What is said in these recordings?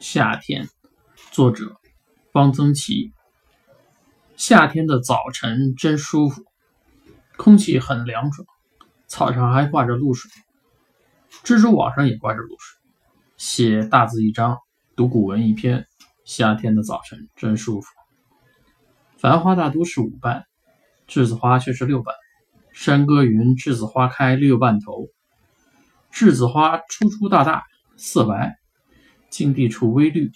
夏天，作者汪曾祺。夏天的早晨真舒服，空气很凉爽，草上还挂着露水，蜘蛛网上也挂着露水。写大字一张，读古文一篇。夏天的早晨真舒服。繁花大都是五瓣，栀子花却是六瓣。山歌云：栀子花开六瓣头。栀子花粗粗大大，色白。近地处微绿，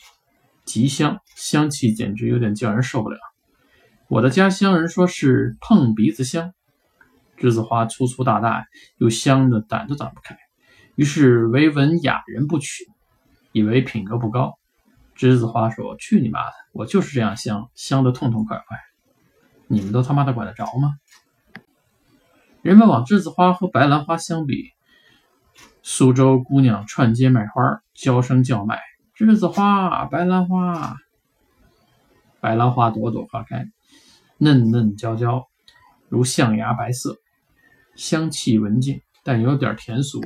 极香，香气简直有点叫人受不了。我的家乡人说是碰鼻子香。栀子花粗粗大大，又香的胆都打不开，于是唯闻雅人不取，以为品格不高。栀子花说：“去你妈的，我就是这样香，香的痛痛快快，你们都他妈的管得着吗？”人们往栀子花和白兰花相比。苏州姑娘串街卖花，娇声叫卖：“栀子花，白兰花。”白兰花朵朵花开，嫩嫩娇娇，如象牙白色，香气文静，但有点甜俗，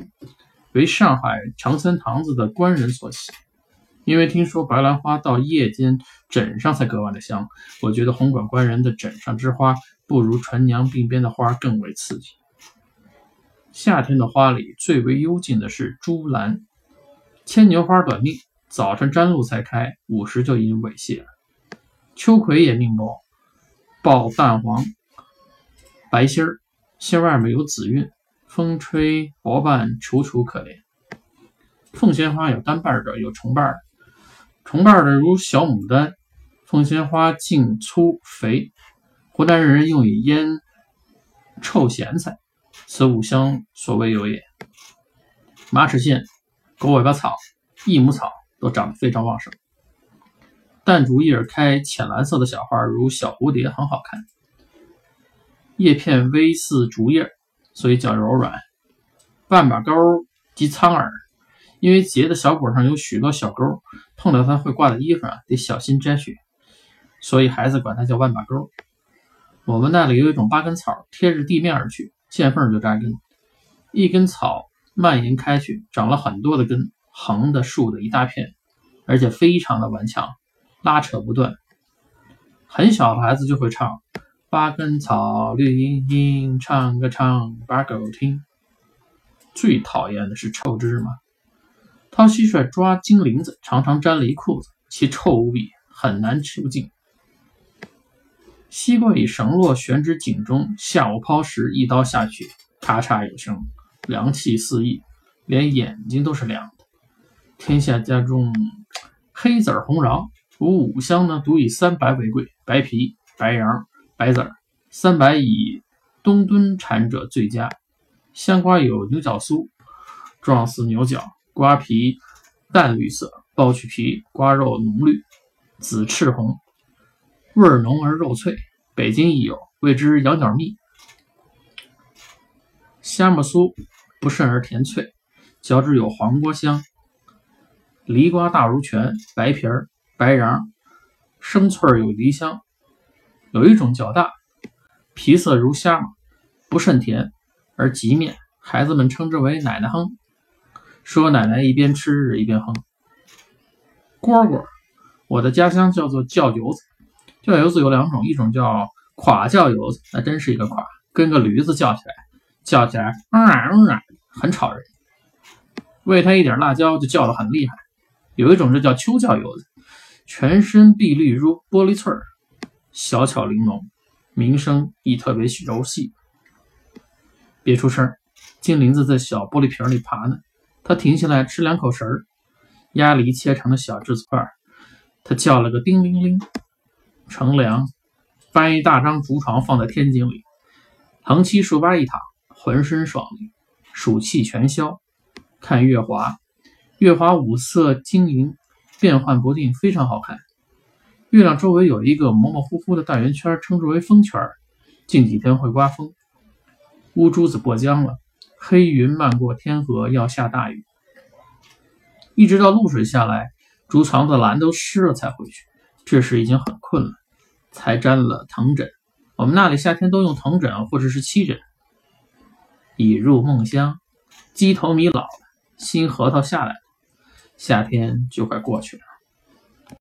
为上海长三堂子的官人所喜。因为听说白兰花到夜间枕上才格外的香，我觉得红馆官人的枕上之花，不如传娘鬓边的花更为刺激。夏天的花里最为幽静的是珠兰，牵牛花短命，早晨沾露才开，午时就已经萎谢了。秋葵也命薄，抱淡黄，白心儿，心外面有紫韵，风吹薄瓣，楚楚可怜。凤仙花有单瓣的，有重瓣的，重瓣的如小牡丹。凤仙花茎粗肥，湖南人用以腌臭咸菜。此五香所谓有也。马齿苋、狗尾巴草、益母草都长得非常旺盛。淡竹叶开浅蓝色的小花，如小蝴蝶，很好看。叶片微似竹叶，所以较柔软。万把钩及苍耳，因为结的小果上有许多小钩，碰到它会挂在衣服上，得小心摘取，所以孩子管它叫万把钩。我们那里有一种八根草，贴着地面而去。见缝就扎根，一根草蔓延开去，长了很多的根，横的、竖的，一大片，而且非常的顽强，拉扯不断。很小的孩子就会唱：“八根草绿茵茵，唱个唱把狗听。”最讨厌的是臭芝麻。掏蟋蟀抓金铃子，常常沾了一裤子，其臭无比，很难出净。西瓜以绳络悬之井中，下午抛时，一刀下去，咔嚓有声，凉气四溢，连眼睛都是凉的。天下家中黑籽红瓤，五五香呢，独以三白为贵：白皮、白瓤、白籽。三白以东敦产者最佳。香瓜有牛角酥，状似牛角，瓜皮淡绿色，剥去皮，瓜肉浓绿，紫赤红。味儿浓而肉脆，北京亦有，谓之羊角蜜。虾米酥不甚而甜脆，嚼之有黄瓜香。梨瓜大如拳，白皮儿白瓤，生脆有梨香。有一种较大，皮色如虾米，不甚甜，而极面，孩子们称之为奶奶哼。说奶奶一边吃一边哼。蝈蝈，我的家乡叫做叫油子。叫油子有两种，一种叫垮叫油子，那真是一个垮，跟个驴子叫起来，叫起来嗯啊嗯啊，很吵人。喂它一点辣椒就叫得很厉害。有一种是叫秋叫油子，全身碧绿如玻璃翠儿，小巧玲珑，鸣声亦特别柔细。别出声，金铃子在小玻璃瓶里爬呢。它停下来吃两口食儿，鸭梨切成的小栀子块，它叫了个叮铃铃。乘凉，搬一大张竹床放在天井里，横七竖八一躺，浑身爽利，暑气全消。看月华，月华五色晶莹，变幻不定，非常好看。月亮周围有一个模模糊糊的大圆圈，称之为风圈。近几天会刮风，乌珠子过江了，黑云漫过天河，要下大雨。一直到露水下来，竹床的蓝都湿了才回去。这时已经很困了，才沾了藤枕。我们那里夏天都用藤枕或者是漆枕。已入梦乡，鸡头米老了，新核桃下来了，夏天就快过去了。